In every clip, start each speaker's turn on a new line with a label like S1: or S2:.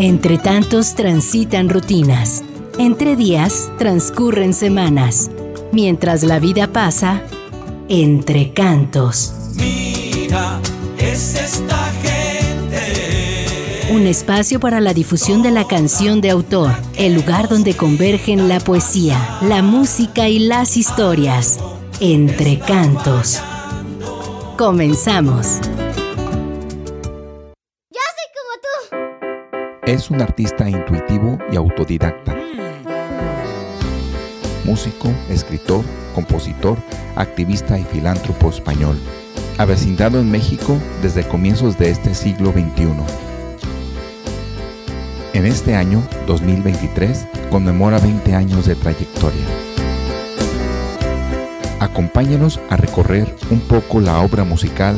S1: Entre tantos transitan rutinas. Entre días transcurren semanas. Mientras la vida pasa, entre cantos.
S2: Mira, es esta gente.
S1: Un espacio para la difusión de la canción de autor, el lugar donde convergen la poesía, la música y las historias. Entre cantos. Comenzamos.
S3: Es un artista intuitivo y autodidacta. Músico, escritor, compositor, activista y filántropo español. Avecindado en México desde comienzos de este siglo XXI. En este año, 2023, conmemora 20 años de trayectoria. Acompáñanos a recorrer un poco la obra musical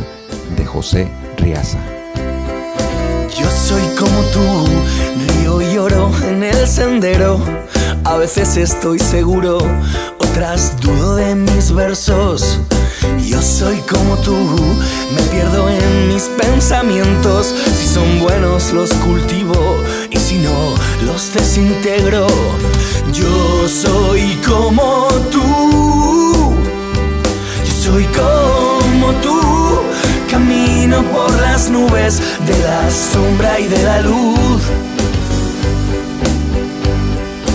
S3: de José Riaza.
S4: Soy como tú, río y lloro en el sendero. A veces estoy seguro, otras dudo de mis versos. Yo soy como tú, me pierdo en mis pensamientos. Si son buenos los cultivo y si no los desintegro. Yo soy como tú, yo soy como tú Por las nubes de la sombra y de la luz.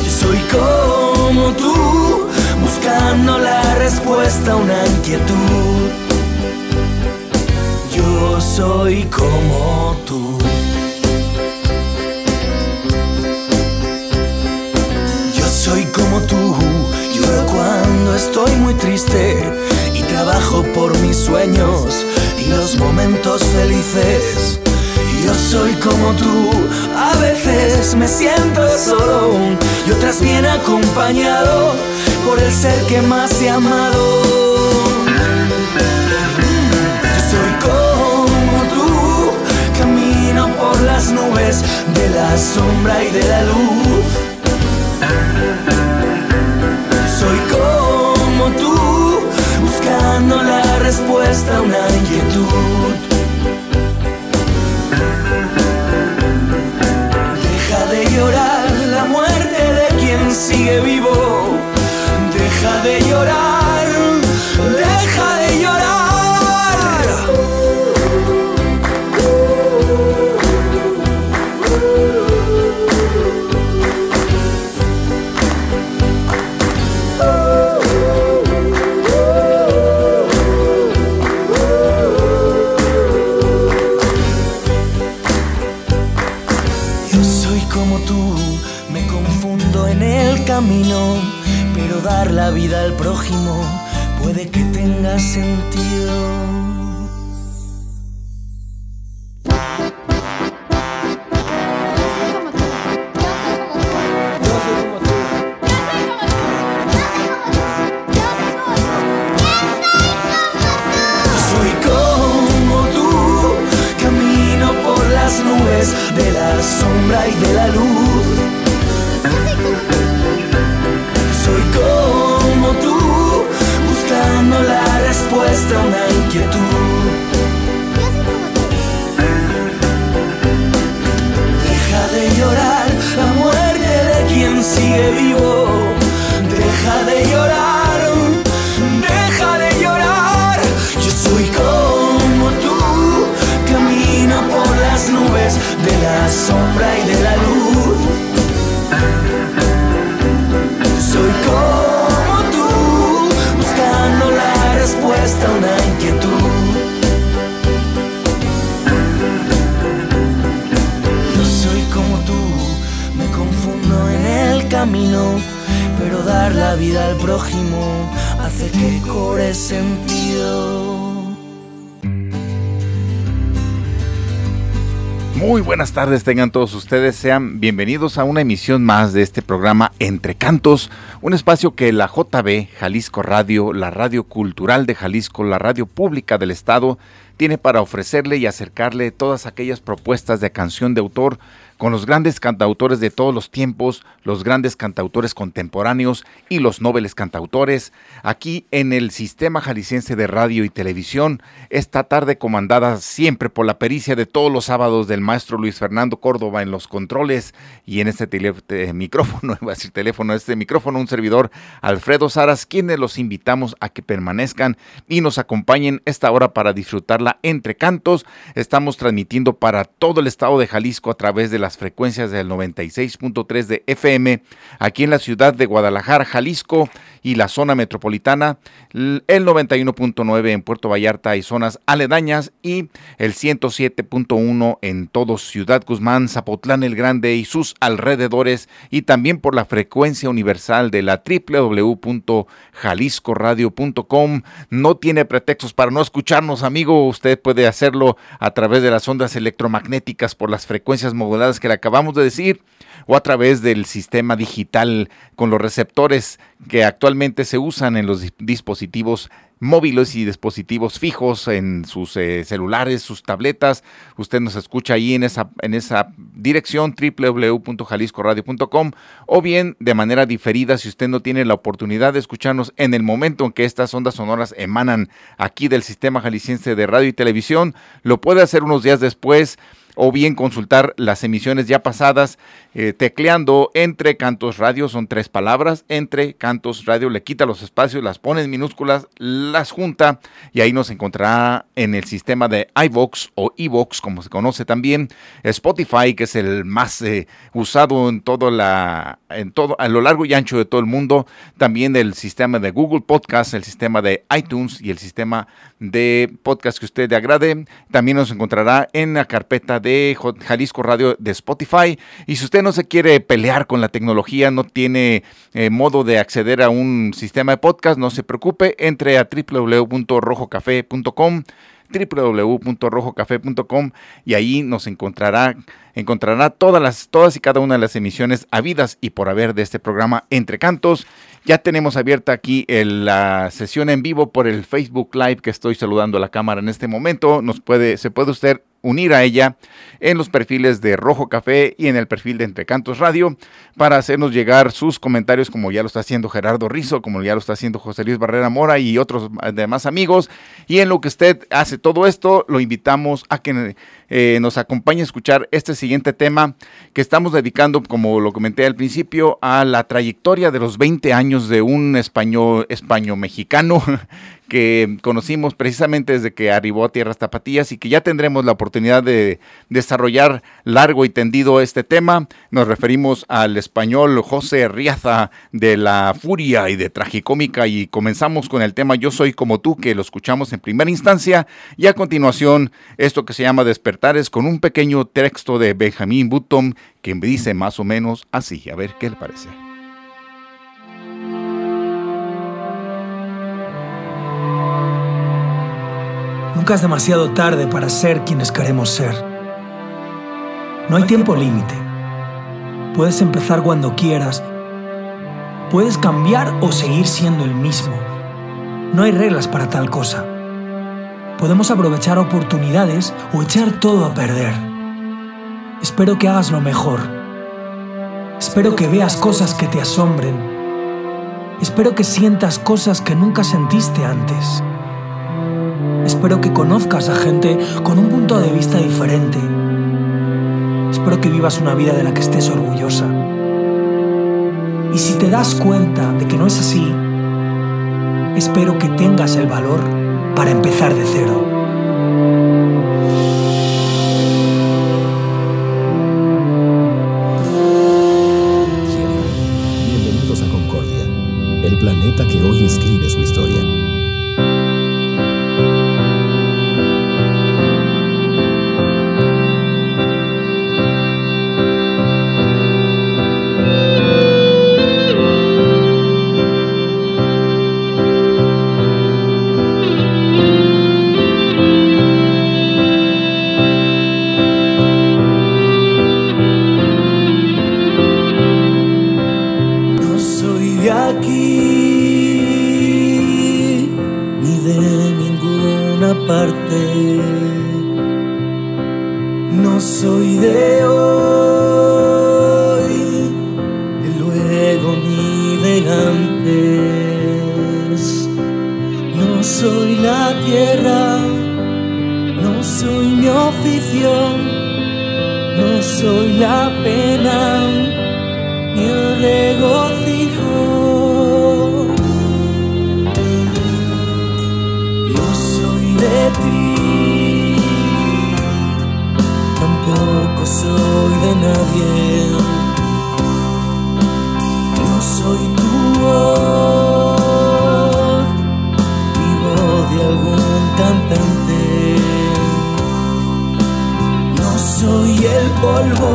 S4: Yo soy como tú, buscando la respuesta a una inquietud. Yo soy como tú. Yo soy como tú, lloro cuando estoy muy triste y trabajo por mis sueños los momentos felices. Yo soy como tú, a veces me siento solo y otras bien acompañado por el ser que más he amado. Yo soy como tú, camino por las nubes de la sombra y de la luz. Yo soy como tú, buscando la respuesta a una inquietud. Deja de llorar la muerte de quien sigue vivo. Deja de llorar, las nubes de la sombra y de la luz. Una inquietud. Deja de llorar la muerte de quien sigue vivo. Deja de llorar, deja de llorar. Yo soy como tú, camino por las nubes de la sombra y de la respuesta a una inquietud. Yo soy como tú, me confundo en el camino, pero dar la vida al prójimo hace que cobre sentido.
S3: Muy buenas tardes tengan todos ustedes, sean bienvenidos a una emisión más de este programa Entre Cantos, un espacio que la JB Jalisco Radio, la radio cultural de Jalisco, la radio pública del estado, tiene para ofrecerle y acercarle todas aquellas propuestas de canción de autor con los grandes cantautores de todos los tiempos, los grandes cantautores contemporáneos y los nobles cantautores, aquí en el Sistema Jalisciense de Radio y Televisión, esta tarde comandada siempre por la pericia de todos los sábados del maestro Luis Fernando Córdoba en los controles y en este micrófono, iba a decir teléfono, este micrófono, un servidor, Alfredo Saras, quienes los invitamos a que permanezcan y nos acompañen esta hora para disfrutarla entre cantos. Estamos transmitiendo para todo el estado de Jalisco a través de la las frecuencias del 96.3 de FM aquí en la ciudad de Guadalajara, Jalisco y la zona metropolitana, el 91.9 en Puerto Vallarta y zonas aledañas y el 107.1 en todo Ciudad Guzmán, Zapotlán el Grande y sus alrededores y también por la frecuencia universal de la www.jaliscoradio.com. No tiene pretextos para no escucharnos, amigo. Usted puede hacerlo a través de las ondas electromagnéticas por las frecuencias moduladas que le acabamos de decir o a través del sistema digital con los receptores que actualmente se usan en los dispositivos móviles y dispositivos fijos en sus eh, celulares, sus tabletas. Usted nos escucha ahí en esa, en esa dirección www.jaliscoradio.com o bien de manera diferida si usted no tiene la oportunidad de escucharnos en el momento en que estas ondas sonoras emanan aquí del sistema jalisciense de radio y televisión, lo puede hacer unos días después o bien consultar las emisiones ya pasadas eh, tecleando entre cantos radio, son tres palabras, entre cantos radio, le quita los espacios, las pone en minúsculas, las junta y ahí nos encontrará en el sistema de iVox o iVox, como se conoce también, Spotify, que es el más eh, usado en todo la, en todo, a lo largo y ancho de todo el mundo, también el sistema de Google Podcast, el sistema de iTunes y el sistema de podcast que usted le agrade. También nos encontrará en la carpeta de Jalisco Radio de Spotify. Y si usted no se quiere pelear con la tecnología, no tiene eh, modo de acceder a un sistema de podcast, no se preocupe, entre a www.rojocafé.com www.rojocafé.com y ahí nos encontrará encontrará todas las todas y cada una de las emisiones habidas y por haber de este programa Entre Cantos ya tenemos abierta aquí la sesión en vivo por el Facebook Live que estoy saludando a la cámara en este momento. Nos puede, se puede usted unir a ella en los perfiles de Rojo Café y en el perfil de Entre Cantos Radio para hacernos llegar sus comentarios como ya lo está haciendo Gerardo Rizo, como ya lo está haciendo José Luis Barrera Mora y otros demás amigos. Y en lo que usted hace todo esto, lo invitamos a que eh, nos acompañe a escuchar este siguiente tema que estamos dedicando, como lo comenté al principio, a la trayectoria de los 20 años de un español, español mexicano que conocimos precisamente desde que arribó a Tierras Tapatías y que ya tendremos la oportunidad de desarrollar largo y tendido este tema. Nos referimos al español José Riaza de La Furia y de Tragicómica y comenzamos con el tema Yo soy como tú, que lo escuchamos en primera instancia y a continuación esto que se llama Despertares con un pequeño texto de Benjamín Button que dice más o menos así. A ver qué le parece.
S5: Nunca es demasiado tarde para ser quienes queremos ser. No hay tiempo límite. Puedes empezar cuando quieras. Puedes cambiar o seguir siendo el mismo. No hay reglas para tal cosa. Podemos aprovechar oportunidades o echar todo a perder. Espero que hagas lo mejor. Espero que veas cosas que te asombren. Espero que sientas cosas que nunca sentiste antes. Espero que conozcas a gente con un punto de vista diferente. Espero que vivas una vida de la que estés orgullosa. Y si te das cuenta de que no es así, espero que tengas el valor para empezar de cero.
S4: No soy tu voz, ni voz de algún cantante. No soy el polvo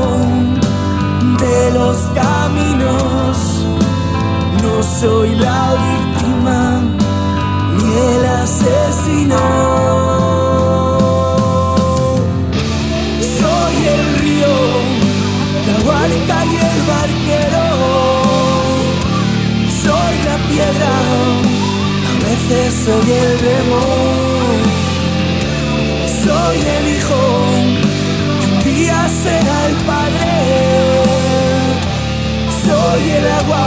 S4: de los caminos, no soy la víctima ni el asesino. Soy el remo. Soy el hijo, un día será el padre. Soy el agua,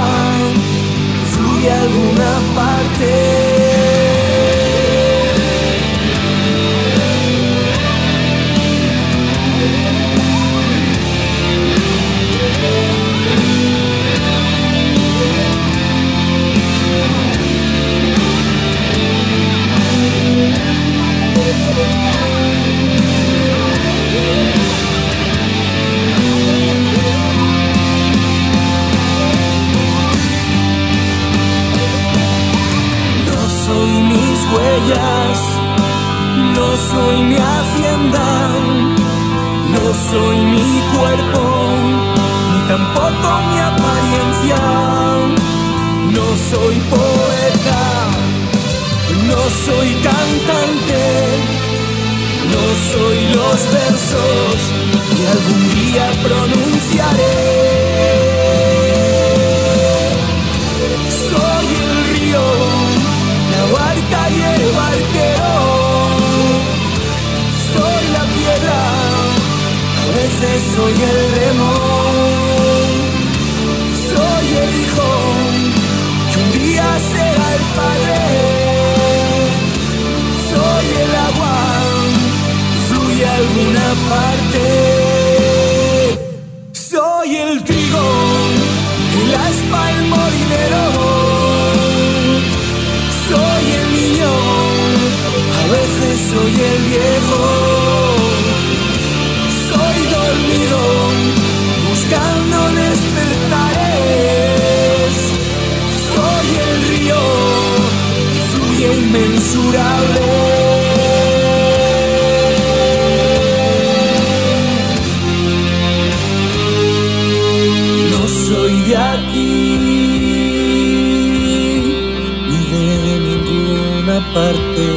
S4: fluye alguna parte. Soy mis huellas, no soy mi hacienda, no soy mi cuerpo, ni tampoco mi apariencia. No soy poeta, no soy cantante, no soy los versos que algún día pronunciaré. Soy el remo. Soy el hijo, que un día será el padre. Soy el agua, fluye alguna parte. Soy el trigo, el aspa, el molinero. Soy el niño, a veces soy el viejo. Buscando despertares. Soy el río, que fluye inmensurable. Parte.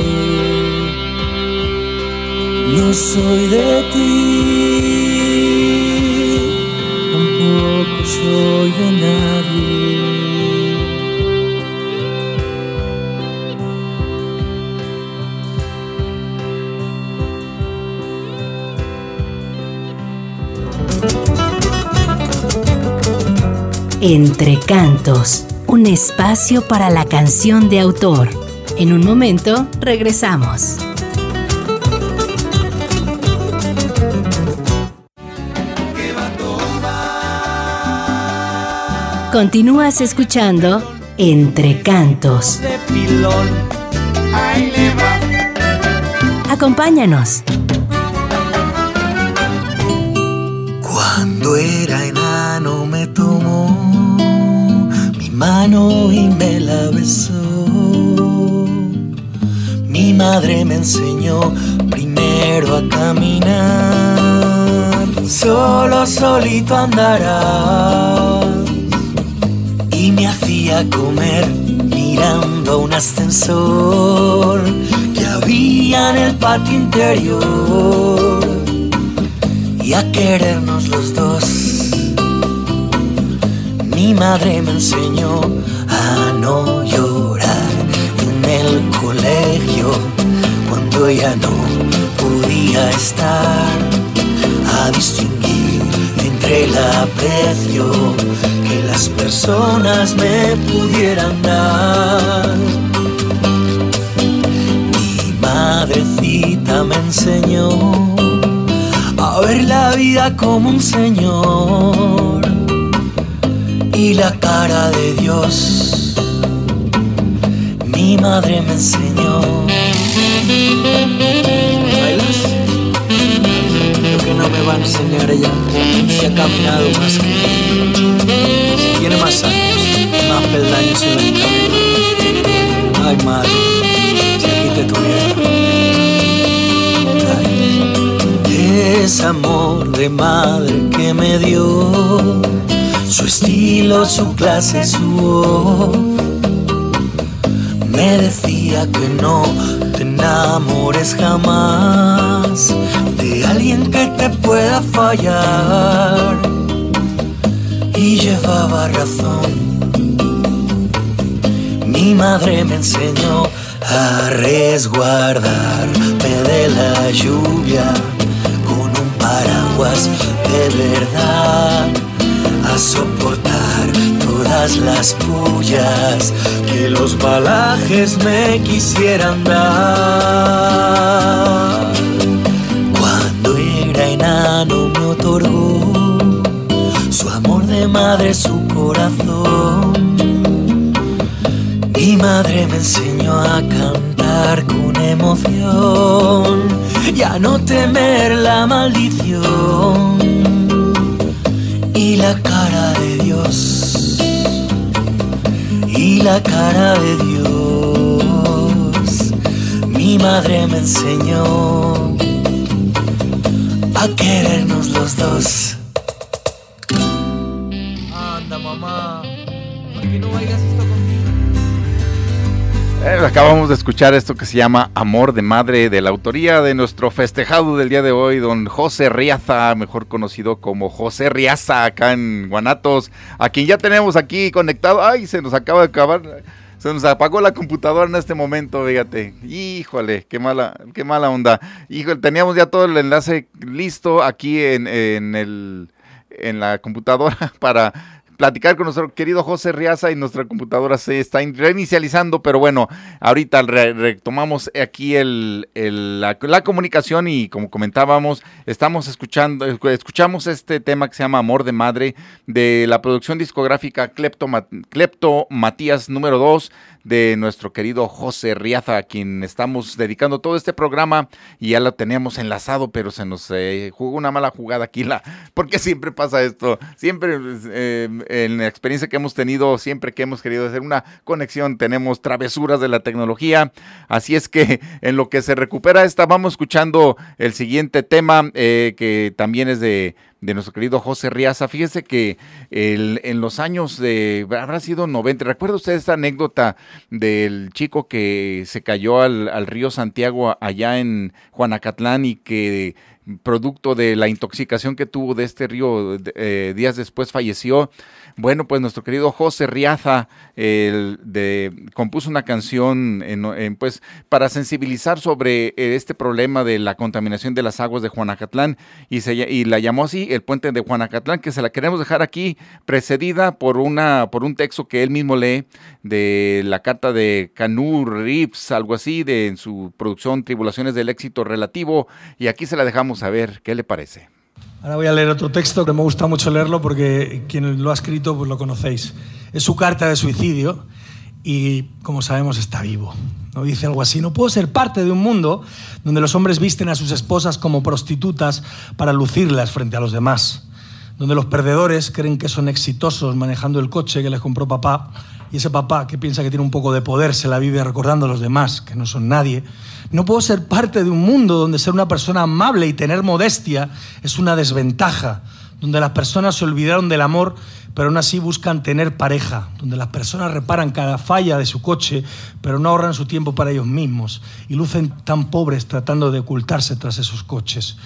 S4: No soy de ti, soy nadie.
S1: Entre Cantos, un espacio para la canción de autor. En un momento regresamos. Continúas escuchando Entre Cantos.
S2: de pilón. Ahí le va.
S1: Acompáñanos.
S4: Cuando era enano me tomó mi mano y me la besó. Mi madre me enseñó primero a caminar. Solo solito andarás. Hacía comer mirando un ascensor que había en el patio interior y a querernos los dos. Mi madre me enseñó a no llorar en el colegio cuando ya no podía estar, a a distinguir entre el aprecio que las personas me pudieran dar. Mi madrecita me enseñó a ver la vida como un señor y la cara de Dios. Mi madre me enseñó. Lo que no me va a enseñar ella, si ha caminado más que yo. Más años, más peldaños en la camino. Ay, madre, si aquí te tuviera. Ay, es amor de madre que me dio su estilo, su clase, su voz. Me decía que no te enamores jamás de alguien que te pueda fallar. Y llevaba razón. Mi madre me enseñó a resguardarme de la lluvia con un paraguas de verdad a soportar todas las pullas que los balajes me quisieran dar. Cuando era enano me otorgó madre, su corazón. Mi madre me enseñó a cantar con emoción y a no temer la maldición. Y la cara de Dios y la cara de Dios. Mi madre me enseñó a querernos los dos
S3: Eh, acabamos de escuchar esto que se llama Amor de Madre, de la autoría de nuestro festejado del día de hoy, don José Riaza, mejor conocido como José Riaza, acá en Guanatos, a quien ya tenemos aquí conectado. Ay, se nos acaba de acabar, se nos apagó la computadora en este momento, fíjate. Híjole, qué mala, qué mala onda. Híjole, teníamos ya todo el enlace listo aquí en, en, el, en la computadora para platicar con nuestro querido José Riaza y nuestra computadora se está reinicializando, pero bueno, ahorita re retomamos aquí el, la, comunicación y como comentábamos, estamos escuchando, escuchamos este tema que se llama Amor de Madre de la producción discográfica Clepto, Clepto Matías número 2 de nuestro querido José Riaza, a quien estamos dedicando todo este programa y ya lo teníamos enlazado, pero se nos eh, jugó una mala jugada aquí, la, porque siempre pasa esto, siempre eh, en la experiencia que hemos tenido, siempre que hemos querido hacer una conexión, tenemos travesuras de la tecnología, así es que en lo que se recupera esta, vamos escuchando el siguiente tema, eh, que también es de de nuestro querido José Riaza. Fíjese que en los años de, habrá sido 90, ¿recuerda usted esta anécdota del chico que se cayó al, al río Santiago allá en Juanacatlán y que producto de la intoxicación que tuvo de este río eh, días después falleció? Bueno, pues nuestro querido José Riaza el de, compuso una canción en, pues, para sensibilizar sobre este problema de la contaminación de las aguas de Juanacatlán y, se, y la llamó así el puente de Juanacatlán, que se la queremos dejar aquí precedida por, una, por un texto que él mismo lee de la carta de Canú Reeves, algo así, de en su producción Tribulaciones del Éxito Relativo, y aquí se la dejamos a ver qué le parece.
S5: Ahora voy a leer otro texto que me gusta mucho leerlo porque quien lo ha escrito pues lo conocéis. Es su carta de suicidio y como sabemos está vivo. ¿no? Dice algo así, no puedo ser parte de un mundo donde los hombres visten a sus esposas como prostitutas para lucirlas frente a los demás, donde los perdedores creen que son exitosos manejando el coche que les compró papá y ese papá que piensa que tiene un poco de poder se la vive recordando a los demás que no son nadie no puedo ser parte de un mundo donde ser una persona amable y tener modestia es una desventaja, donde las personas se olvidaron del amor, pero aún así buscan tener pareja, donde las personas reparan cada falla de su coche, pero no ahorran su tiempo para ellos mismos y lucen tan pobres tratando de ocultarse tras esos coches,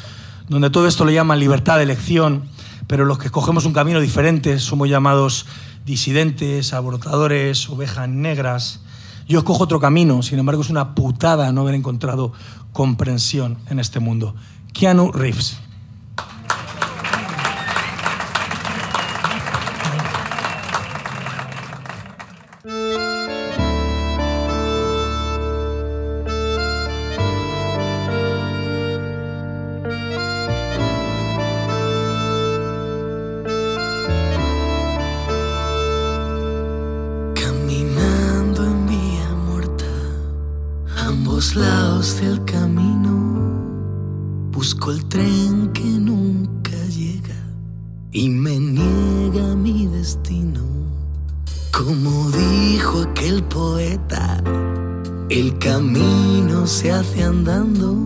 S5: donde todo esto le llaman libertad de elección, pero los que escogemos un camino diferente somos llamados disidentes, abortadores, ovejas negras, yo escojo otro camino, sin embargo es una putada no haber encontrado comprensión en este mundo. Keanu Reeves.
S4: Lejos del camino, busco el tren que nunca llega y me niega mi destino. Como dijo aquel poeta, el camino se hace andando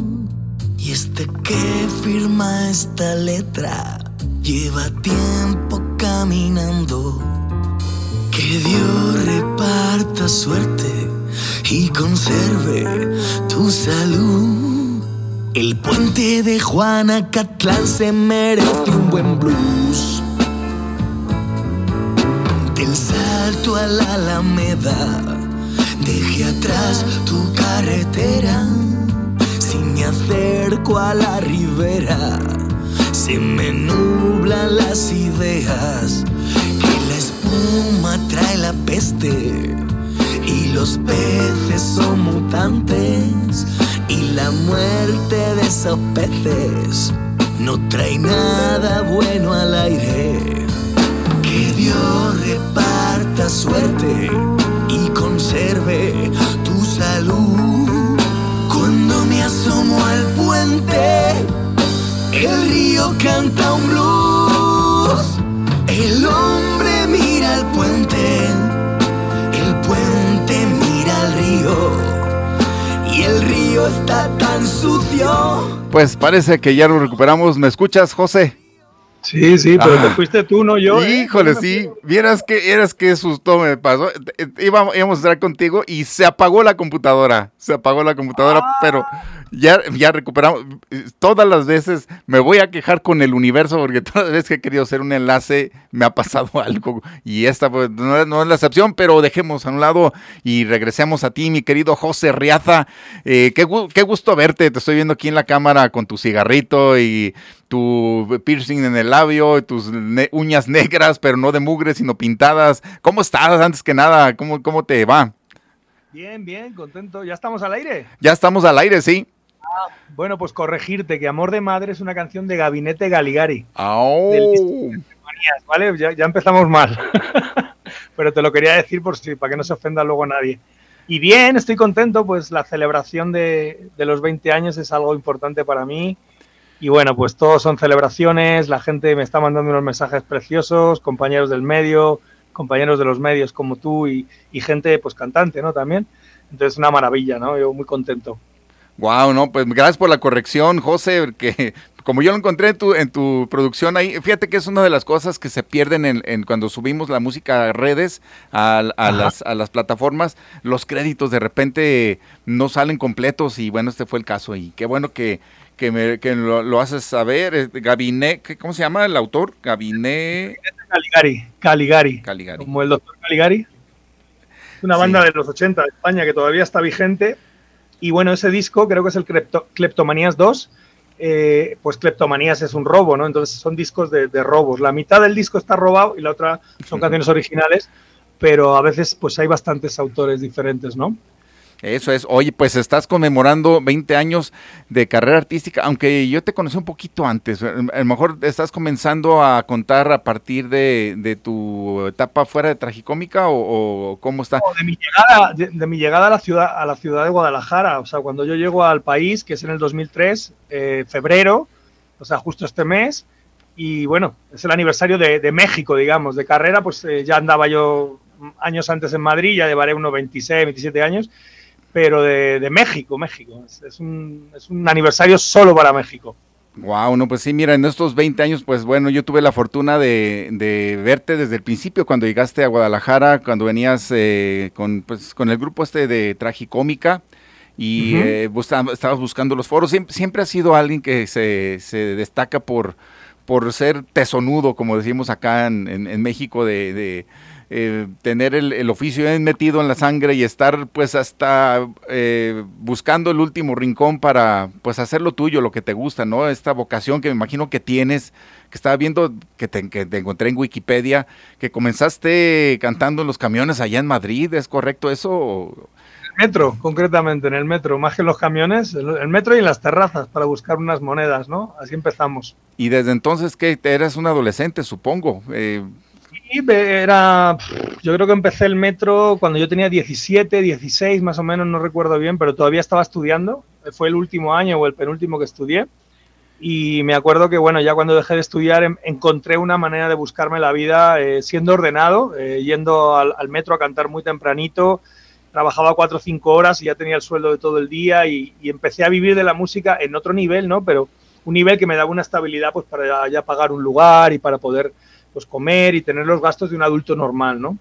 S4: y este que firma esta letra lleva tiempo caminando. Que Dios reparta suerte y conserve tu salud. El puente de Juana Catlán se merece un buen blues. Del salto a la Alameda, deje atrás tu carretera. Si me acerco a la ribera, se me nublan las ideas trae la peste los peces son mutantes y la muerte de esos peces no trae nada bueno al aire. Que Dios reparta suerte y conserve tu salud. Cuando me asomo al puente, el río canta un blues. El hombre mira el puente, está tan sucio.
S3: Pues parece que ya lo recuperamos. ¿Me escuchas, José?
S6: Sí, sí, pero te ah. fuiste tú, no yo.
S3: ¿eh? Híjole, sí. Vieras que, eras que susto me pasó. Íbamos, íbamos a estar contigo y se apagó la computadora. Se apagó la computadora, ah. pero ya, ya recuperamos. Todas las veces me voy a quejar con el universo porque todas las veces que he querido hacer un enlace me ha pasado algo. Y esta pues, no, es la excepción, pero dejemos a un lado y regresemos a ti, mi querido José Riaza. Eh, qué, qué gusto verte. Te estoy viendo aquí en la cámara con tu cigarrito y tu piercing en el labio, tus uñas negras, pero no de mugre, sino pintadas. ¿Cómo estás antes que nada? ¿Cómo, cómo te va?
S6: Bien, bien, contento. ¿Ya estamos al aire?
S3: Ya estamos al aire, sí.
S6: Bueno, pues corregirte que Amor de Madre es una canción de Gabinete Galigari.
S3: Oh.
S6: ¿vale? Ya, empezamos mal. Pero te lo quería decir por si, para que no se ofenda luego nadie. Y bien, estoy contento, pues la celebración de, de los 20 años es algo importante para mí. Y bueno, pues todos son celebraciones, la gente me está mandando unos mensajes preciosos, compañeros del medio, compañeros de los medios como tú y, y gente, pues cantante, ¿no? También. Entonces, una maravilla, ¿no? Yo muy contento.
S3: Wow, no, pues gracias por la corrección, José, que como yo lo encontré en tu, en tu producción ahí, fíjate que es una de las cosas que se pierden en, cuando subimos la música a redes, a, las, a las plataformas, los créditos de repente no salen completos y bueno, este fue el caso y qué bueno que, que, me, que lo, haces saber. Gabinete, ¿cómo se llama el autor? Gabinete.
S6: Caligari, Caligari.
S3: Caligari.
S6: Como el doctor Caligari. Una banda de los 80 de España que todavía está vigente y bueno, ese disco creo que es el Kleptomanías 2. Eh, pues Kleptomanías es un robo, ¿no? Entonces son discos de, robos. La mitad del disco está robado y la otra son canciones originales, pero a veces pues hay bastantes autores diferentes, ¿no?
S3: Eso es. Oye, pues estás conmemorando 20 años de carrera artística, aunque yo te conocí un poquito antes. A lo mejor estás comenzando a contar a partir de, tu etapa fuera de Tragicómica o, cómo está.
S6: de, mi llegada, de, mi llegada a la ciudad a la ciudad de Guadalajara. O sea, cuando yo llego al país, que es en el 2003, eh, febrero, o sea, justo este mes. Y bueno, es el aniversario de, México, digamos, de carrera, pues eh, ya andaba yo años antes en Madrid, ya llevaré unos 26, 27 años pero de, México, México. Es, un, es, un, aniversario solo para México.
S3: Wow, no, pues sí, mira, en estos 20 años, pues bueno, yo tuve la fortuna de, de verte desde el principio, cuando llegaste a Guadalajara, cuando venías eh, con, pues, con el grupo este de Tragicómica y eh, estabas buscando los foros. Siempre, siempre has sido alguien que se, se destaca por, por ser tesonudo, como decimos acá en, en, México, de eh, tener el, oficio metido en la sangre y estar pues hasta eh, buscando el último rincón para pues hacer lo tuyo, lo que te gusta, ¿no? Esta vocación que me imagino que tienes, que estaba viendo, que te, encontré en Wikipedia, que comenzaste cantando en los camiones allá en Madrid, ¿es correcto eso?
S6: metro, concretamente, en el metro, más que en los camiones, el metro y en las terrazas para buscar unas monedas, ¿no? Así empezamos.
S3: Y desde entonces que eras un adolescente, supongo. Eh,
S6: era. Yo creo que empecé el metro cuando yo tenía 17, 16 más o menos, no recuerdo bien, pero todavía estaba estudiando. fue el último año o el penúltimo que estudié. Y me acuerdo que, bueno, ya cuando dejé de estudiar em, encontré una manera de buscarme la vida eh, siendo ordenado, eh, yendo al, metro a cantar muy tempranito, trabajaba cuatro o cinco horas y ya tenía el sueldo de todo el día y, empecé a vivir de la música en otro nivel, ¿no? Pero un nivel que me daba una estabilidad pues para ya pagar un lugar y para poder pues comer y tener los gastos de un adulto normal, ¿no?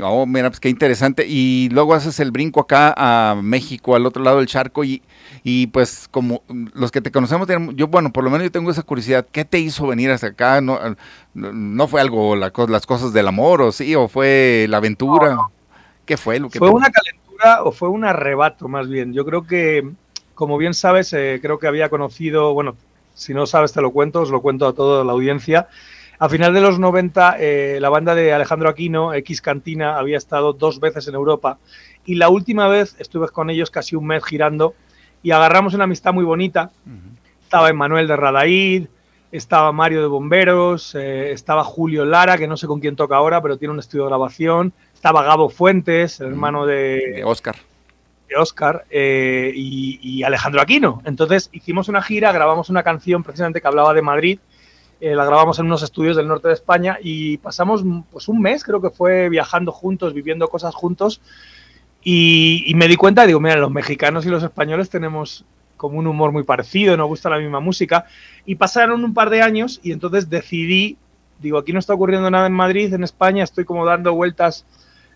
S3: Oh, mira, pues qué interesante. Y luego haces el brinco acá a México, al otro lado del charco, y, y pues como los que te conocemos, yo, bueno, por lo menos yo tengo esa curiosidad, ¿qué te hizo venir hasta acá? ¿No, no fue algo, las cosas del amor, o sí, o fue la aventura? ¿Qué fue lo que
S6: Fue una calentura o fue un arrebato, más bien. Yo creo que, como bien sabes, eh, creo que había conocido, bueno, si no sabes te lo cuento, os lo cuento a toda la audiencia. A final de los 90, eh, la banda de Alejandro Aquino, X Cantina, había estado dos veces en Europa y la última vez estuve con ellos casi un mes girando y agarramos una amistad muy bonita. Estaba Emanuel de Radaid, estaba Mario de Bomberos, eh, estaba Julio Lara, que no sé con quién toca ahora, pero tiene un estudio de grabación, estaba Gabo Fuentes, el hermano de,
S3: Oscar.
S6: De Oscar eh, y, y Alejandro Aquino. Entonces hicimos una gira, grabamos una canción precisamente que hablaba de Madrid eh, la grabamos en unos estudios del norte de España y pasamos pues un mes, creo que fue viajando juntos, viviendo cosas juntos. Y, me di cuenta, digo, mira, los mexicanos y los españoles tenemos como un humor muy parecido, nos gusta la misma música. Y pasaron un par de años y entonces decidí, digo, aquí no está ocurriendo nada en Madrid, en España, estoy como dando vueltas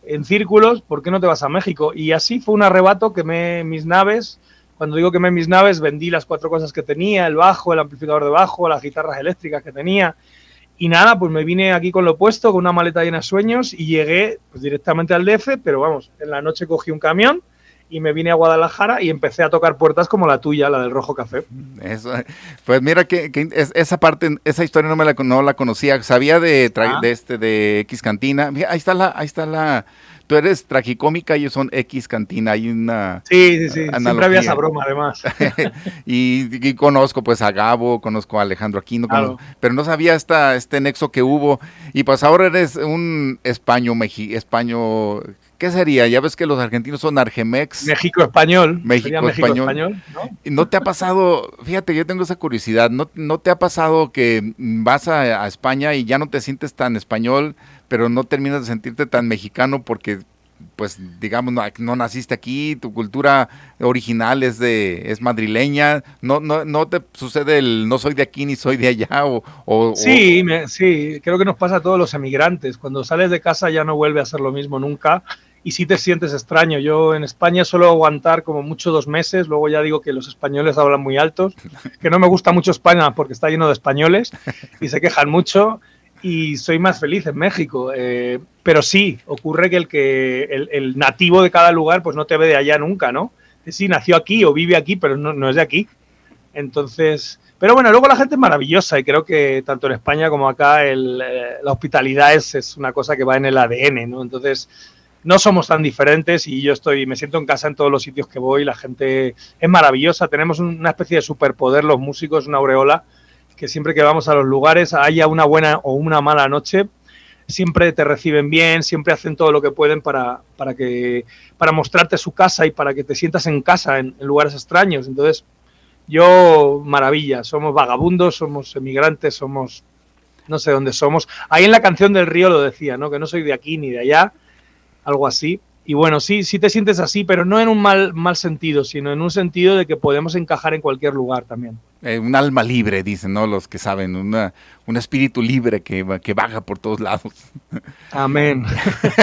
S6: en círculos, ¿por qué no te vas a México? Y así fue un arrebato que me, mis naves cuando digo que me mis naves, vendí las cuatro cosas que tenía, el bajo, el amplificador de bajo, las guitarras eléctricas que tenía. Y nada, pues me vine aquí con lo puesto, con una maleta llena de sueños y llegué pues, directamente al DF, pero vamos, en la noche cogí un camión y me vine a Guadalajara y empecé a tocar puertas como la tuya, la del Rojo Café.
S3: Eso, pues mira que, esa parte, esa historia no me la, no la conocía, sabía de, ah. de este de X Cantina, ahí está la, ahí está la, tú eres tragicómica y ellos son X Cantina, hay una
S6: Sí, sí, sí, siempre había esa broma además.
S3: y, conozco pues a Gabo, conozco a Alejandro Aquino, pero no sabía esta, este nexo que hubo. Y pues ahora eres un español, español, ¿qué sería? Ya ves que los argentinos son Argemex.
S6: México español.
S3: México, español. ¿no? ¿no? te ha pasado, fíjate, yo tengo esa curiosidad, ¿no, no te ha pasado que vas a España y ya no te sientes tan español? Pero no terminas de sentirte tan mexicano porque pues digamos no, no, naciste aquí, tu cultura original es de es madrileña, no no no te sucede el no soy de aquí ni soy de allá o,
S6: sí, sí, creo que nos pasa a todos los emigrantes, cuando sales de casa ya no vuelve a ser lo mismo nunca y sí te sientes extraño. Yo en España suelo aguantar como mucho dos meses, luego ya digo que los españoles hablan muy altos, que no me gusta mucho España porque está lleno de españoles y se quejan mucho y soy más feliz en México. Eh, pero sí, ocurre que el que el, nativo de cada lugar pues no te ve de allá nunca, ¿no? Sí, nació aquí o vive aquí, pero no, es de aquí. Entonces, pero bueno, luego la gente es maravillosa y creo que tanto en España como acá eh, la hospitalidad es, es, una cosa que va en el ADN, ¿no? Entonces, no somos tan diferentes y yo estoy, me siento en casa en todos los sitios que voy, la gente es maravillosa, tenemos una especie de superpoder los músicos, una aureola, que siempre que vamos a los lugares, haya una buena o una mala noche, siempre te reciben bien, siempre hacen todo lo que pueden para, para, que, para mostrarte su casa y para que te sientas en casa en, lugares extraños. Entonces, yo, maravilla, somos vagabundos, somos emigrantes, somos, no sé dónde somos. Ahí en la canción del río lo decía, ¿no? Que no soy de aquí ni de allá, algo así. Y bueno, sí, sí te sientes así, pero no en un mal, mal sentido, sino en un sentido de que podemos encajar en cualquier lugar también.
S3: Eh, un alma libre, dicen, ¿no? Los que saben, una, un espíritu libre que, que vaga por todos lados.
S6: Amén.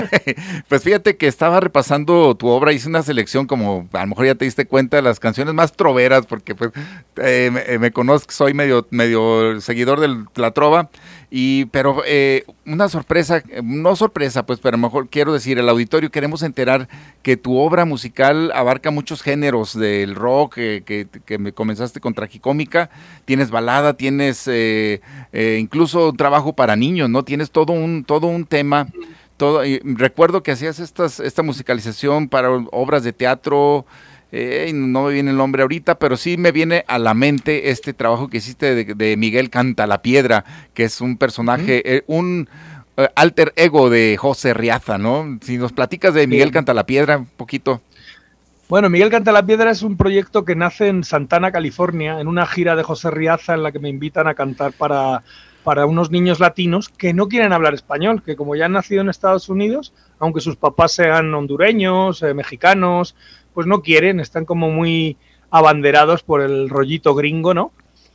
S3: pues fíjate que estaba repasando tu obra, hice una selección, como a lo mejor ya te diste cuenta, de las canciones más troveras, porque pues eh, me, me, conozco, soy medio, medio seguidor de la trova, y, pero eh, una sorpresa, no sorpresa, pues, pero mejor quiero decir, el auditorio queremos enterar que tu obra musical abarca muchos géneros del rock, que, que, me comenzaste con tragicómica, tienes balada, tienes eh, eh, incluso trabajo para niños, ¿no? Tienes todo un, todo un tema. Todo, y recuerdo que hacías estas, esta musicalización para obras de teatro, eh, no me viene el nombre ahorita, pero sí me viene a la mente este trabajo que hiciste de, de Miguel Canta la Piedra, que es un personaje, eh, un eh, alter ego de José Riaza, ¿no? Si nos platicas de Miguel Canta la Piedra un poquito.
S6: Bueno, Miguel Canta la Piedra es un proyecto que nace en Santana, California, en una gira de José Riaza en la que me invitan a cantar para, para unos niños latinos que no quieren hablar español, que como ya han nacido en Estados Unidos, aunque sus papás sean hondureños, eh, mexicanos, pues no quieren, están como muy abanderados por el rollito gringo, ¿no?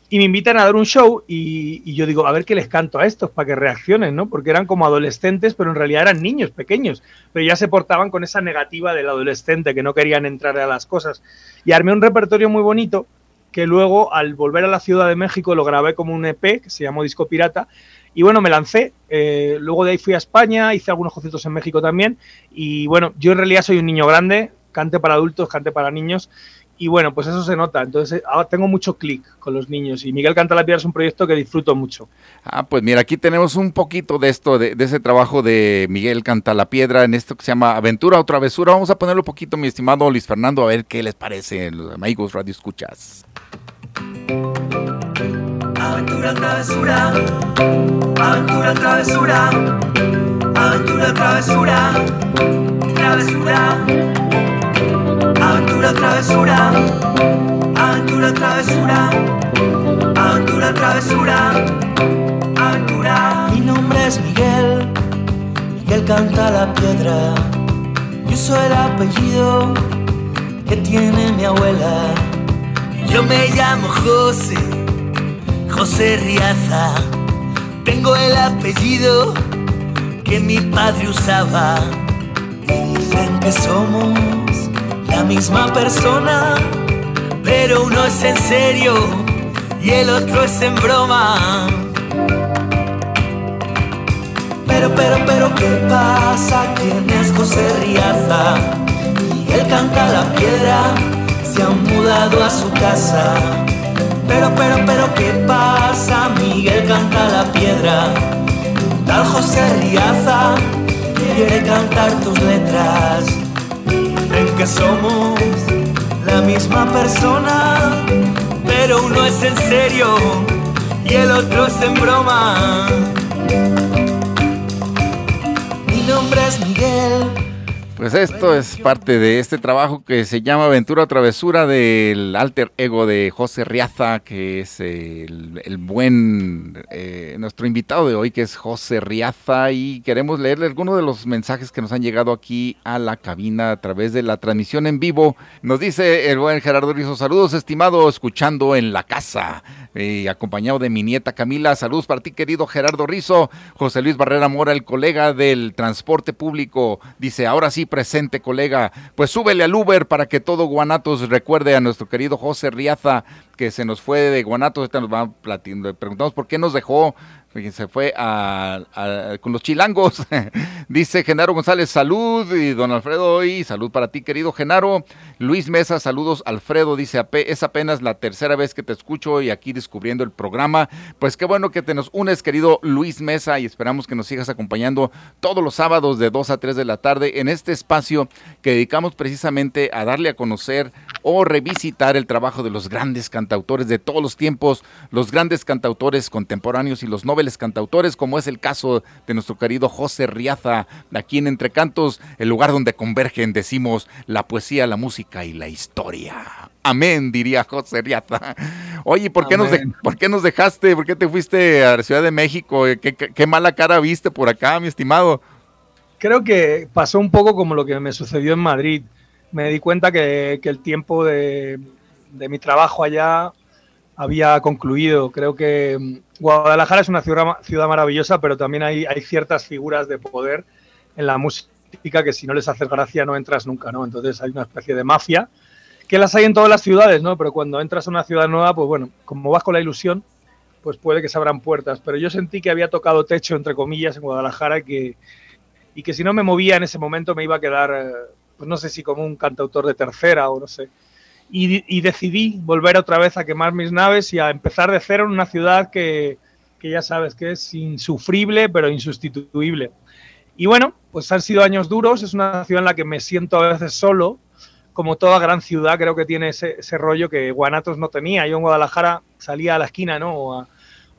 S6: y me invitan a dar un show y, yo digo, a ver qué les canto a estos para que reaccionen, ¿no? Porque eran como adolescentes, pero en realidad eran niños pequeños, pero ya se portaban con esa negativa del adolescente, que no querían entrar a las cosas. Y armé un repertorio muy bonito que luego al volver a la Ciudad de México lo grabé como un EP que se llamó Disco Pirata y bueno, me lancé. Eh, luego de ahí fui a España, hice algunos conciertos en México también y bueno, yo en realidad soy un niño grande, cante para adultos, cante para niños y bueno, pues eso se nota. Entonces, ahora tengo mucho clic con los niños. Y Miguel Canta la Piedra es un proyecto que disfruto mucho.
S3: Ah, pues mira, aquí tenemos un poquito de esto, de, ese trabajo de Miguel Canta la Piedra en esto que se llama Aventura o Travesura. Vamos a ponerlo un poquito, mi estimado Luis Fernando, a ver qué les parece, los amigos Radio Escuchas.
S4: Aventura, travesura, aventura, travesura, aventura, travesura, travesura Aventura, travesura, aventura, travesura, aventura, travesura, aventura. Mi nombre es Miguel, Miguel canta la piedra. Yo soy el apellido que tiene mi abuela. Yo me llamo José, José Riaza. Tengo el apellido que mi padre usaba. dicen que somos la misma persona, pero uno es en serio y el otro es en broma. Pero, pero, pero, ¿qué pasa? ¿Quién es José Riaza? Y él canta la piedra, se han mudado a su casa. Pero, pero, pero, ¿qué pasa? Miguel canta la piedra. Tal José Riaza quiere cantar tus letras que somos la misma persona, pero uno es en serio y el otro es en broma. Mi nombre es Miguel
S3: pues esto es parte de este trabajo que se llama Aventura Travesura del alter ego de José Riaza, que es el, buen, eh, nuestro invitado de hoy, que es José Riaza, y queremos leerle algunos de los mensajes que nos han llegado aquí a la cabina a través de la transmisión en vivo. Nos dice el buen Gerardo Rizo, saludos estimado, escuchando en la casa. Acompañado de mi nieta Camila. Saludos para ti, querido Gerardo Rizo. José Luis Barrera Mora, el colega del transporte público, dice, ahora sí, presente, colega, pues súbele al Uber para que todo Guanatos recuerde a nuestro querido José Riaza, que se nos fue de Guanatos. Ahorita nos va platicando, preguntamos por qué nos dejó se fue con los chilangos. Dice Genaro González, salud. Y don Alfredo, y salud para ti, querido Genaro. Luis Mesa, saludos. Alfredo dice, es apenas la tercera vez que te escucho y aquí descubriendo el programa. Pues qué bueno que te nos unes, querido Luis Mesa, y esperamos que nos sigas acompañando todos los sábados de 2 a 3 de la tarde en este espacio que dedicamos precisamente a darle a conocer o revisitar el trabajo de los grandes cantautores de todos los tiempos, los grandes cantautores contemporáneos y los noveles cantautores, como es el caso de nuestro querido José Riaza, aquí en Entre Cantos, el lugar donde convergen, decimos, la poesía, la música y la historia. Amén, diría José Riaza. Oye, ¿por qué, nos ¿por qué nos dejaste? ¿Por qué te fuiste a la Ciudad de México? ¿Qué, mala cara viste por acá, mi estimado?
S6: Creo que pasó un poco como lo que me sucedió en Madrid. Me di cuenta que, el tiempo de, de mi trabajo allá había concluido. Creo que mm, Guadalajara es una ciudad, maravillosa, pero también hay, hay, ciertas figuras de poder en la música que si no les haces gracia no entras nunca, ¿no? Entonces hay una especie de mafia que las hay en todas las ciudades, ¿no? Pero cuando entras a una ciudad nueva, pues bueno, como vas con la ilusión, pues puede que se abran puertas. Pero yo sentí que había tocado techo, entre comillas, en Guadalajara y que, y que si no me movía en ese momento me iba a quedar, eh, pues no sé si como un cantautor de tercera o no sé y, decidí volver otra vez a quemar mis naves y a empezar de cero en una ciudad que, que ya sabes que es insufrible pero insustituible. Y bueno, pues han sido años duros, es una ciudad en la que me siento a veces solo, como toda gran ciudad creo que tiene ese, ese rollo que Guanatos no tenía. Yo en Guadalajara salía a la esquina, ¿no? O,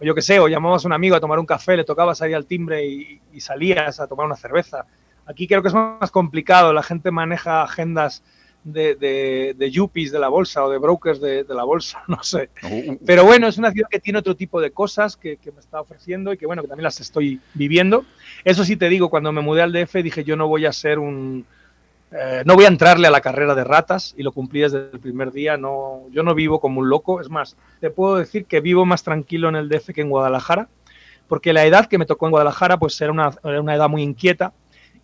S6: yo qué sé, o llamabas a un amigo a tomar un café, le tocaba salir al timbre y, y salías a tomar una cerveza. Aquí creo que es más complicado, la gente maneja agendas de, de, de yuppies de la bolsa o de brokers de, de la bolsa, no sé. Pero bueno, es una ciudad que tiene otro tipo de cosas que, que, me está ofreciendo y que bueno, que también las estoy viviendo. Eso sí te digo, cuando me mudé al DF dije yo no voy a ser un... Eh, no voy a entrarle a la carrera de ratas y lo cumplí desde el primer día. No, yo no vivo como un loco. Es más, te puedo decir que vivo más tranquilo en el DF que en Guadalajara, porque la edad que me tocó en Guadalajara pues era una, era una edad muy inquieta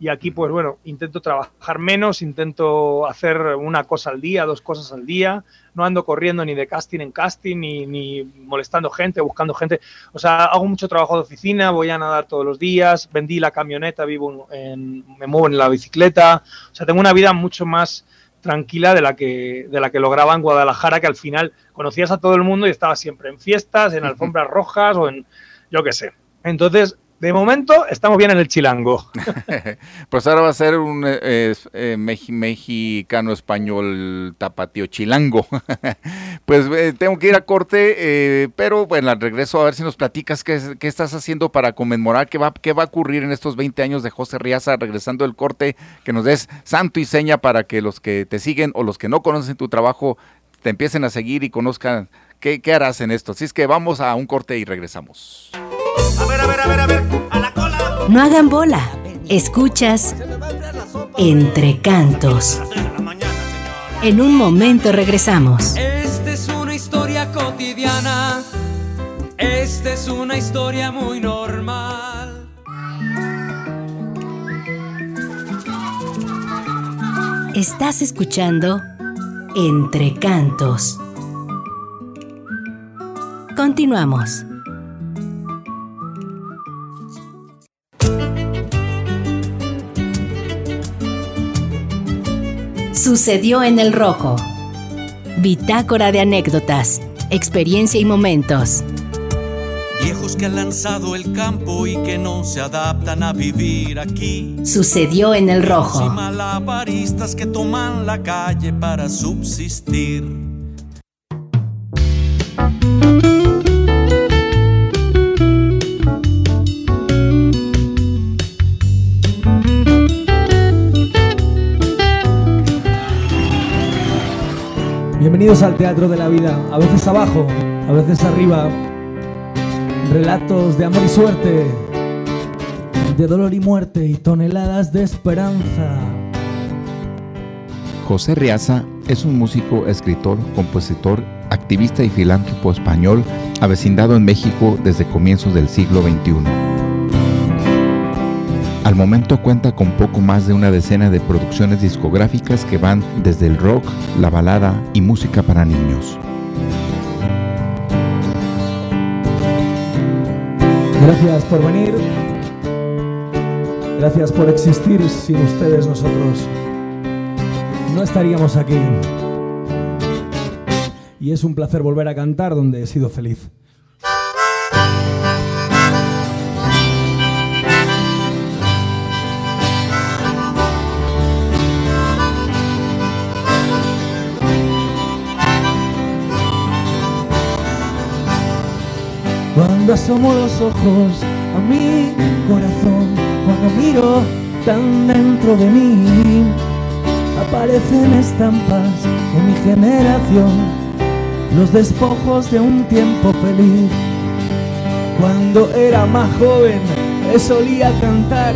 S6: y aquí, pues bueno, intento trabajar menos, intento hacer una cosa al día, dos cosas al día. No ando corriendo ni de casting en casting, ni, ni molestando gente, buscando gente. O sea, hago mucho trabajo de oficina, voy a nadar todos los días, vendí la camioneta, vivo en, me muevo en la bicicleta. O sea, tengo una vida mucho más tranquila de la que de la que lograba en Guadalajara, que al final conocías a todo el mundo y estaba siempre en fiestas, en alfombras rojas o en yo qué sé. Entonces, de momento estamos bien en el chilango.
S3: pues ahora va a ser un eh, eh, mexicano español tapatío chilango. pues eh, tengo que ir a corte, eh, pero bueno, al regreso a ver si nos platicas qué, estás haciendo para conmemorar, qué va, qué va a ocurrir en estos 20 años de José Riaza, regresando del corte, que nos des santo y seña para que los que te siguen o los que no conocen tu trabajo te empiecen a seguir y conozcan qué, qué harás en esto. Así es que vamos a un corte y regresamos.
S7: A ver, a ver, a ver, a ver, a la cola.
S1: No hagan bola. Escuchas Entre Cantos. En un momento regresamos.
S2: Esta es una historia cotidiana. Esta es una historia muy normal.
S1: Estás escuchando Entre Cantos. Continuamos. Sucedió en el rojo. Bitácora de anécdotas, experiencia y momentos.
S2: Viejos que han lanzado el campo y que no se adaptan a vivir aquí.
S1: Sucedió en el rojo.
S2: Y malabaristas que toman la calle para subsistir.
S8: Al Teatro de la Vida, a veces abajo, a veces arriba. Relatos de amor y suerte, de dolor y muerte y toneladas de esperanza.
S3: José Riaza es un músico, escritor, compositor, activista y filántropo español avecindado en México desde comienzos del siglo XXI. Al momento cuenta con poco más de una decena de producciones discográficas que van desde el rock, la balada y música para niños.
S8: Gracias por venir. Gracias por existir. Sin ustedes nosotros no estaríamos aquí. Y es un placer volver a cantar donde he sido feliz. Asomo los ojos a mi corazón, cuando miro tan dentro de mí, aparecen estampas de mi generación, los despojos de un tiempo feliz. Cuando era más joven solía cantar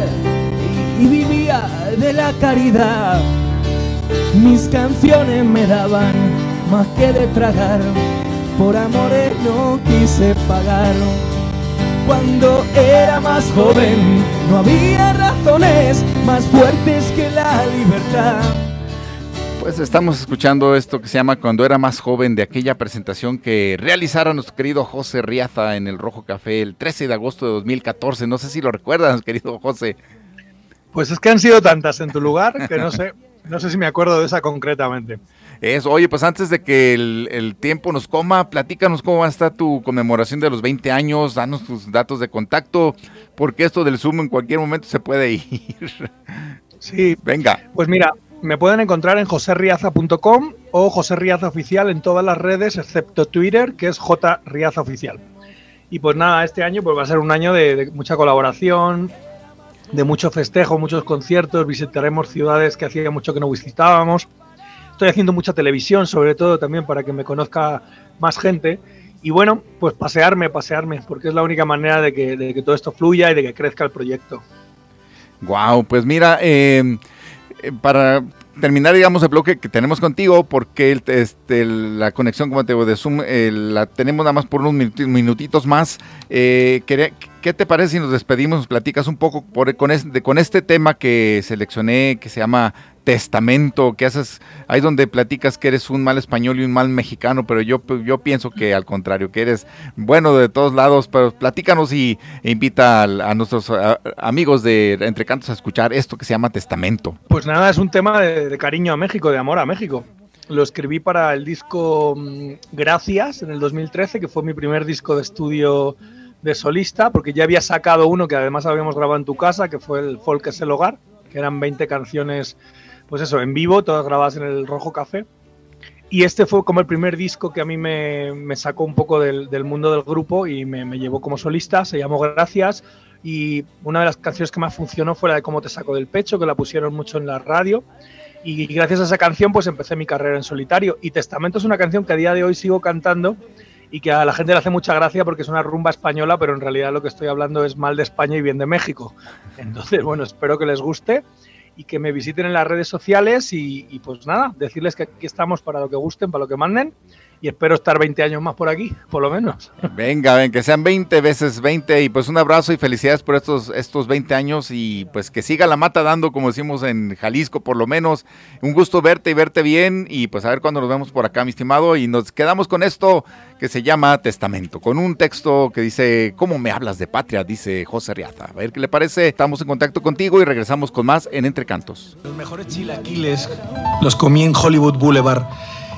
S8: y, y vivía de la caridad. Mis canciones me daban más que de tragar por amores no quise pagar. Cuando era más joven no había razones más fuertes que la libertad.
S3: Pues estamos escuchando esto que se llama Cuando era más joven de aquella presentación que realizara nuestro querido José Riaza en el Rojo Café el 13 de agosto de 2014. No sé si lo recuerdas, querido José.
S6: Pues es que han sido tantas en tu lugar que no sé, no sé si me acuerdo de esa concretamente.
S3: Eso, oye, pues antes de que el, el, tiempo nos coma, platícanos cómo va a estar tu conmemoración de los 20 años, danos tus datos de contacto, porque esto del Zoom en cualquier momento se puede ir.
S6: Sí, venga. Pues mira, me pueden encontrar en joserriaza.com o José Riaza Oficial en todas las redes, excepto Twitter, que es J Riaza Oficial. Y pues nada, este año pues va a ser un año de, de mucha colaboración, de mucho festejo, muchos conciertos, visitaremos ciudades que hacía mucho que no visitábamos estoy haciendo mucha televisión, sobre todo también para que me conozca más gente. Y bueno, pues pasearme, pasearme, porque es la única manera de que, de que todo esto fluya y de que crezca el proyecto.
S3: Wow, pues mira, eh, eh, para terminar, digamos, el bloque que tenemos contigo, porque el, este, la conexión, como te digo, de Zoom, eh, la tenemos nada más por unos minutitos más. Eh, ¿Qué te parece si nos despedimos, nos platicas un poco por, con, este, con este tema que seleccioné, que se llama testamento, que haces, ahí donde platicas que eres un mal español y un mal mexicano, pero yo, yo pienso que al contrario, que eres bueno de todos lados, pero platícanos y e invita a, nuestros amigos de Entre Cantos a escuchar esto que se llama testamento.
S6: Pues nada, es un tema de, cariño a México, de amor a México. Lo escribí para el disco mm, Gracias en el 2013, que fue mi primer disco de estudio de solista, porque ya había sacado uno que además habíamos grabado en tu casa, que fue el Folk es el Hogar, que eran 20 canciones pues eso, en vivo, todas grabadas en el Rojo Café. Y este fue como el primer disco que a mí me, me sacó un poco del, del, mundo del grupo y me, me, llevó como solista, se llamó Gracias. Y una de las canciones que más funcionó fue la de Cómo te saco del pecho, que la pusieron mucho en la radio. Y gracias a esa canción pues empecé mi carrera en solitario. Y Testamento es una canción que a día de hoy sigo cantando y que a la gente le hace mucha gracia porque es una rumba española, pero en realidad lo que estoy hablando es mal de España y bien de México. Entonces, bueno, espero que les guste y que me visiten en las redes sociales y, pues nada, decirles que aquí estamos para lo que gusten, para lo que manden y espero estar 20 años más por aquí, por lo menos.
S3: Venga, ven, que sean 20 veces 20 y pues un abrazo y felicidades por estos, estos 20 años y pues que siga la mata dando, como decimos en Jalisco, por lo menos. Un gusto verte y verte bien y pues a ver cuándo nos vemos por acá, mi estimado. Y nos quedamos con esto que se llama Testamento, con un texto que dice, ¿cómo me hablas de patria? Dice José Riaza. A ver qué le parece. Estamos en contacto contigo y regresamos con más en Entre Cantos.
S5: Los mejores chilaquiles los comí en Hollywood Boulevard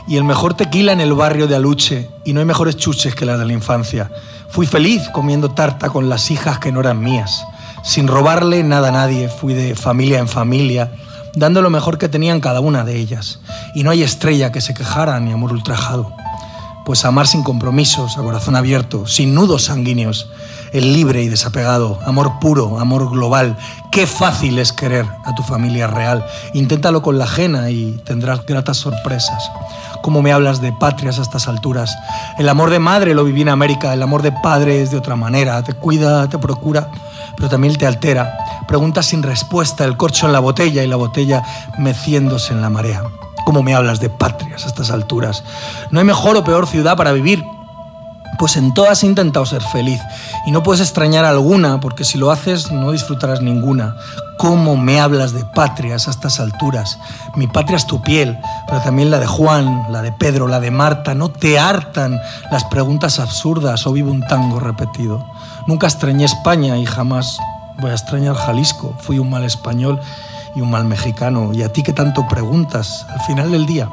S5: y el mejor tequila en el barrio de Aluche, y no hay mejores chuches que las de la infancia. Fui feliz comiendo tarta con las hijas que no eran mías, sin robarle nada a nadie, fui de familia en familia, dando lo mejor que tenían cada una de ellas, y no hay estrella que se quejara ni amor ultrajado. Pues amar sin compromisos, a corazón abierto, sin nudos sanguíneos, el libre y desapegado, amor puro, amor global. Qué fácil es querer a tu familia real. Inténtalo con la ajena y tendrás gratas sorpresas. ¿Cómo me hablas de patrias a estas alturas? El amor de madre lo viví en América, el amor de padre es de otra manera, te cuida, te procura, pero también te altera. Preguntas sin respuesta, el corcho en la botella y la botella meciéndose en la marea. ¿Cómo me hablas de patrias a estas alturas? No hay mejor o peor ciudad para vivir, pues en todas he intentado ser feliz y no puedes extrañar alguna porque si lo haces no disfrutarás ninguna. ¿Cómo me hablas de patrias a estas alturas? Mi patria es tu piel, pero también la de Juan, la de Pedro, la de Marta. No te hartan las preguntas absurdas o vivo un tango repetido. Nunca extrañé España y jamás voy a extrañar Jalisco. Fui un mal español y un mal mexicano. Y a ti que tanto preguntas, al final del día,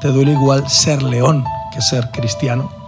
S5: te duele igual ser león que ser cristiano.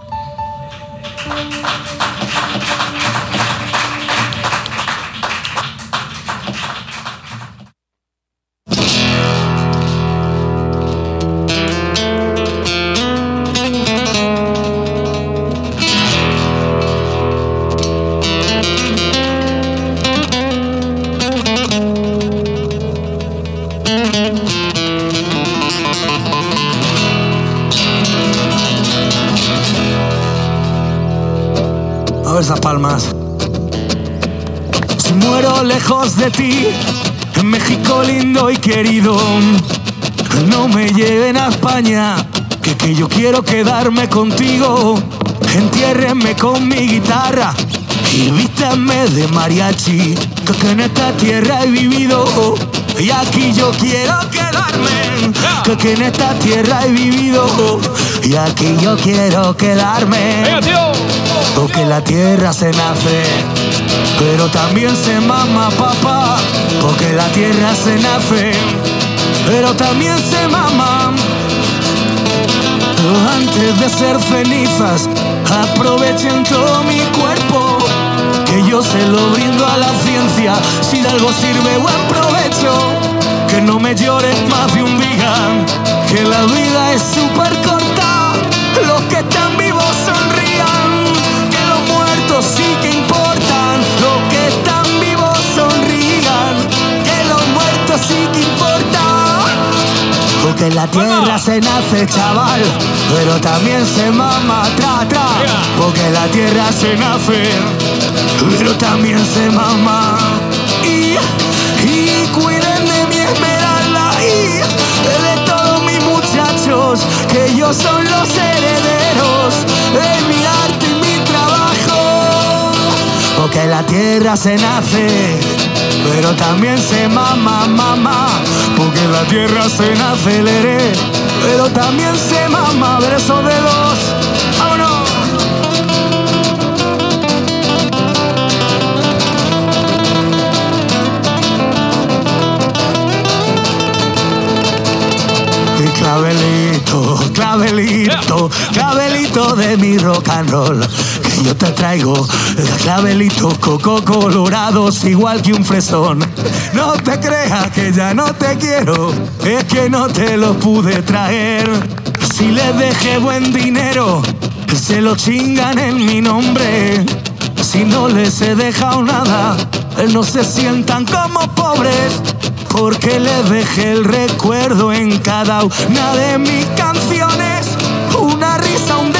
S5: Querido, no me lleven a España, que, que yo quiero quedarme contigo. Entiérrenme con mi guitarra y vístanme de mariachi, que en esta tierra he vivido y aquí yo quiero quedarme, que en esta tierra he vivido y aquí yo quiero quedarme. Porque la tierra se nace, pero también se mama papá. Porque la tierra se nace, pero también se mama. Antes de ser cenizas, aprovechen todo mi cuerpo. Que yo se lo brindo a la ciencia, si de algo sirve buen provecho. Que no me llores más de un día, que la vida es súper corta. Los que están vivos sonrían sí que importan, sonrían, que sí porque
S4: Porque en la tierra se nace chaval, pero también se mama tra tra. Porque en la tierra se nace, pero también se mama. Y, y cuiden de mi esmeralda y de todos mis muchachos, que ellos son los herederos de mi arte y mi trabajo. Porque en la tierra se nace, pero también se mama, mama. Porque la tierra se nace el heré, pero también se mama. Verso de dos, vámonos. Y clavelito, clavelito, clavelito de mi rock and roll. Yo te traigo clavelitos coco colorados igual que un fresón. No te creas que ya no te quiero, es que no te los pude traer. Si les dejé buen dinero, se lo chingan en mi nombre. Si no les he dejado nada, no se sientan como pobres. Porque les dejé el recuerdo en cada una de mis canciones. Una risa, un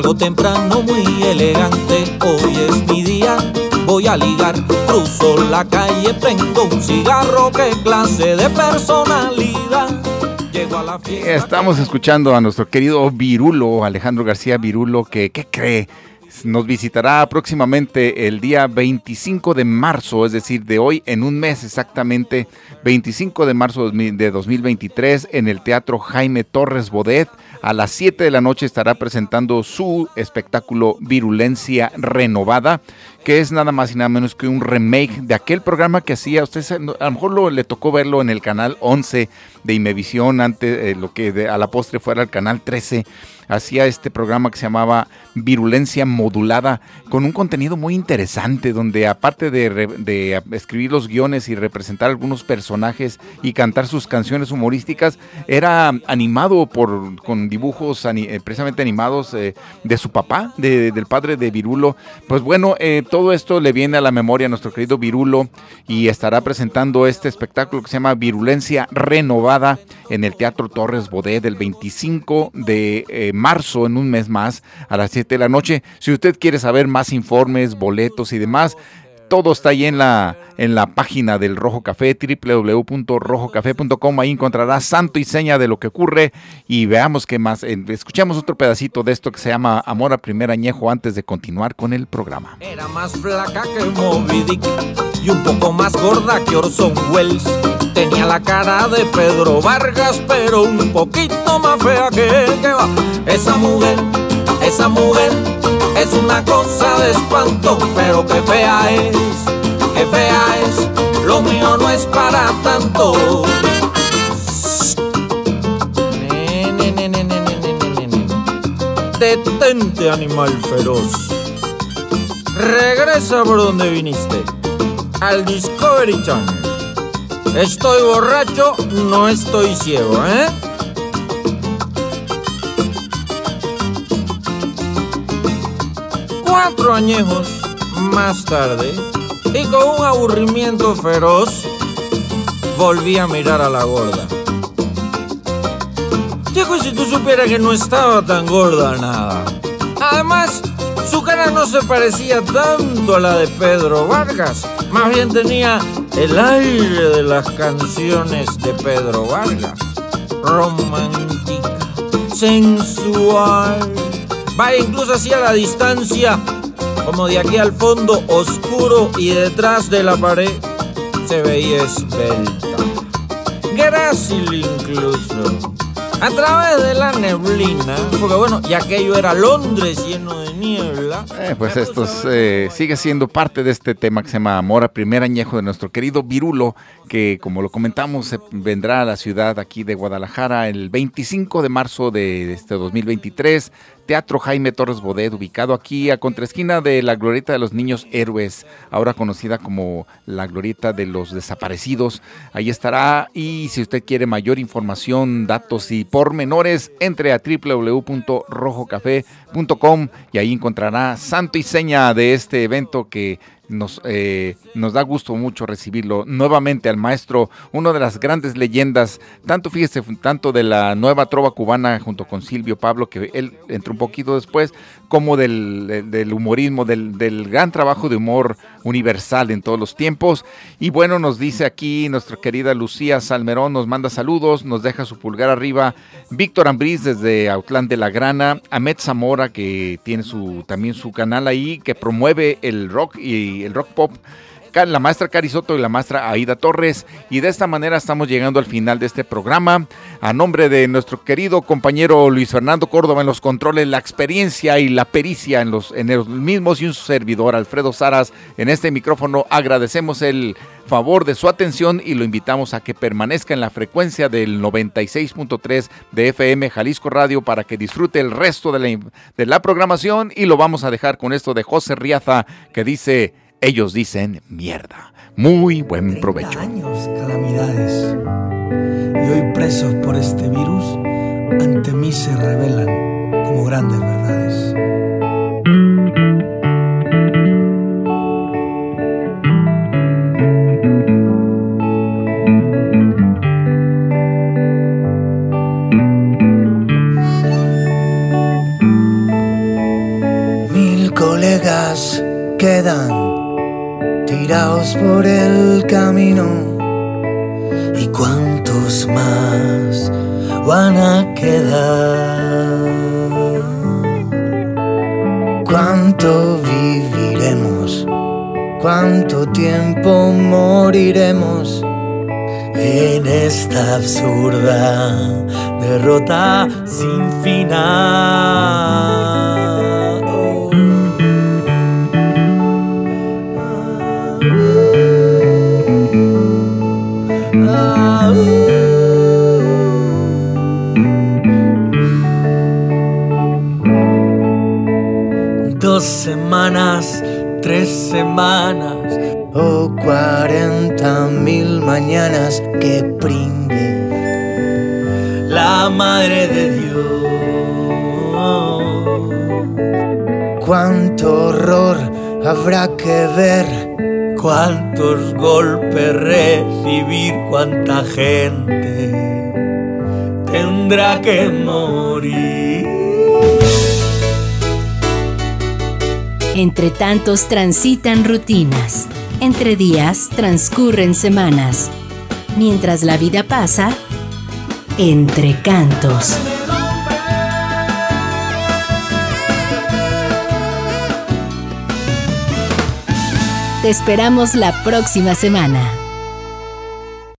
S9: Salgo temprano muy elegante, hoy es mi día, voy a ligar, cruzo la calle, prendo un cigarro, qué clase de personalidad. Llego a la fiesta.
S3: Estamos escuchando a nuestro querido Virulo, Alejandro García Virulo, que, ¿qué cree? Nos visitará próximamente el día 25 de marzo, es decir, de hoy en un mes exactamente, 25 de marzo de 2023, en el Teatro Jaime Torres Bodet. A las 7 de la noche estará presentando su espectáculo Virulencia Renovada, que es nada más y nada menos que un remake de aquel programa que hacía, usted a lo mejor lo- le tocó verlo en el canal 11 de Imevisión, antes eh, lo que a la postre fuera el canal 13, hacía este programa que se llamaba Virulencia Modulada, con un contenido muy interesante, donde aparte de, escribir los guiones y representar algunos personajes y cantar sus canciones humorísticas, era animado por con dibujos eh, precisamente animados eh, de su papá, de- del padre de Virulo. Pues bueno, eh, todo esto le viene a la memoria a nuestro querido Virulo y estará presentando este espectáculo que se llama Virulencia Renovada en el Teatro Torres Bodet del 25 de eh, marzo, en un mes más, a las 7 de la noche. Si usted quiere saber más informes, boletos y demás, todo está ahí en la, en la página del Rojo Café, www.rojocafé.com. Ahí encontrará santo y seña de lo que ocurre y veamos qué más. Escuchemos otro pedacito de esto que se llama Amor a primer añejo antes de continuar con el programa.
S9: Era más flaca que Moby Dick y un poco más gorda que Orson Welles. Tenía la cara de Pedro Vargas, pero un poquito más fea que él. Que va. Esa mujer, esa mujer, es una cosa de espanto, pero que fea es, que fea es. Lo mío no es para tanto. Detente, animal feroz. Regresa por donde viniste, al Discovery Channel. Estoy borracho, no estoy ciego, ¿eh? Cuatro añejos más tarde, y con un aburrimiento feroz, volví a mirar a la gorda. Diego, si tú supieras que no estaba tan gorda nada. Además, su cara no se parecía tanto a la de Pedro Vargas. Más bien tenía el aire de las canciones de Pedro Vargas. Romántica, sensual. Vaya, incluso hacia la distancia, como de aquí al fondo, oscuro y detrás de la pared, se veía esbelta. Grácil incluso. A través de la neblina, porque bueno, ya aquello era Londres lleno de niebla.
S3: Eh, pues esto eh, sigue siendo parte de este tema que se llama Amor a primer añejo de nuestro querido Virulo, que como lo comentamos, se vendrá a la ciudad aquí de Guadalajara el 25 de marzo de este 2023 Teatro Jaime Torres Bodet, ubicado aquí a contraesquina de la Glorieta de los Niños Héroes, ahora conocida como la Glorieta de los Desaparecidos. Ahí estará y si usted quiere mayor información, datos y pormenores, entre a www.rojocafé.com y ahí encontrará santo y seña de este evento que nos, eh, nos da gusto mucho recibirlo nuevamente al maestro, una de las grandes leyendas, tanto fíjese, tanto de la nueva trova cubana junto con Silvio Pablo, que él entró un poquito después, como del, humorismo, del, del, gran trabajo de humor universal en todos los tiempos. Y bueno, nos dice aquí nuestra querida Lucía Salmerón, nos manda saludos, nos deja su pulgar arriba. Víctor Ambriz desde Autlán de la Grana, Ahmed Zamora, que tiene su, también su canal ahí, que promueve el rock y el rock pop la maestra Carisoto y la maestra Aida Torres. Y de esta manera estamos llegando al final de este programa. A nombre de nuestro querido compañero Luis Fernando Córdoba en los controles, la experiencia y la pericia en los, en los mismos y un servidor Alfredo Saras en este micrófono, agradecemos el favor de su atención y lo invitamos a que permanezca en la frecuencia del 96.3 de FM Jalisco Radio para que disfrute el resto de la, de la programación y lo vamos a dejar con esto de José Riaza que dice ellos dicen mierda. Muy buen provecho.
S4: años, calamidades. Y hoy presos por este virus, ante mí se revelan como grandes verdades. Mil colegas quedan tirados por el camino. ¿Y cuántos más van a quedar? ¿Cuánto viviremos? ¿Cuánto tiempo moriremos? En esta absurda derrota sin final. Semanas, tres semanas o cuarenta mil mañanas que pringue la madre de Dios. Cuánto horror habrá que ver cuántos golpes recibir, cuánta gente tendrá que morir.
S1: Entre tantos transitan rutinas, entre días transcurren semanas, mientras la vida pasa, entre cantos. Te esperamos la próxima semana.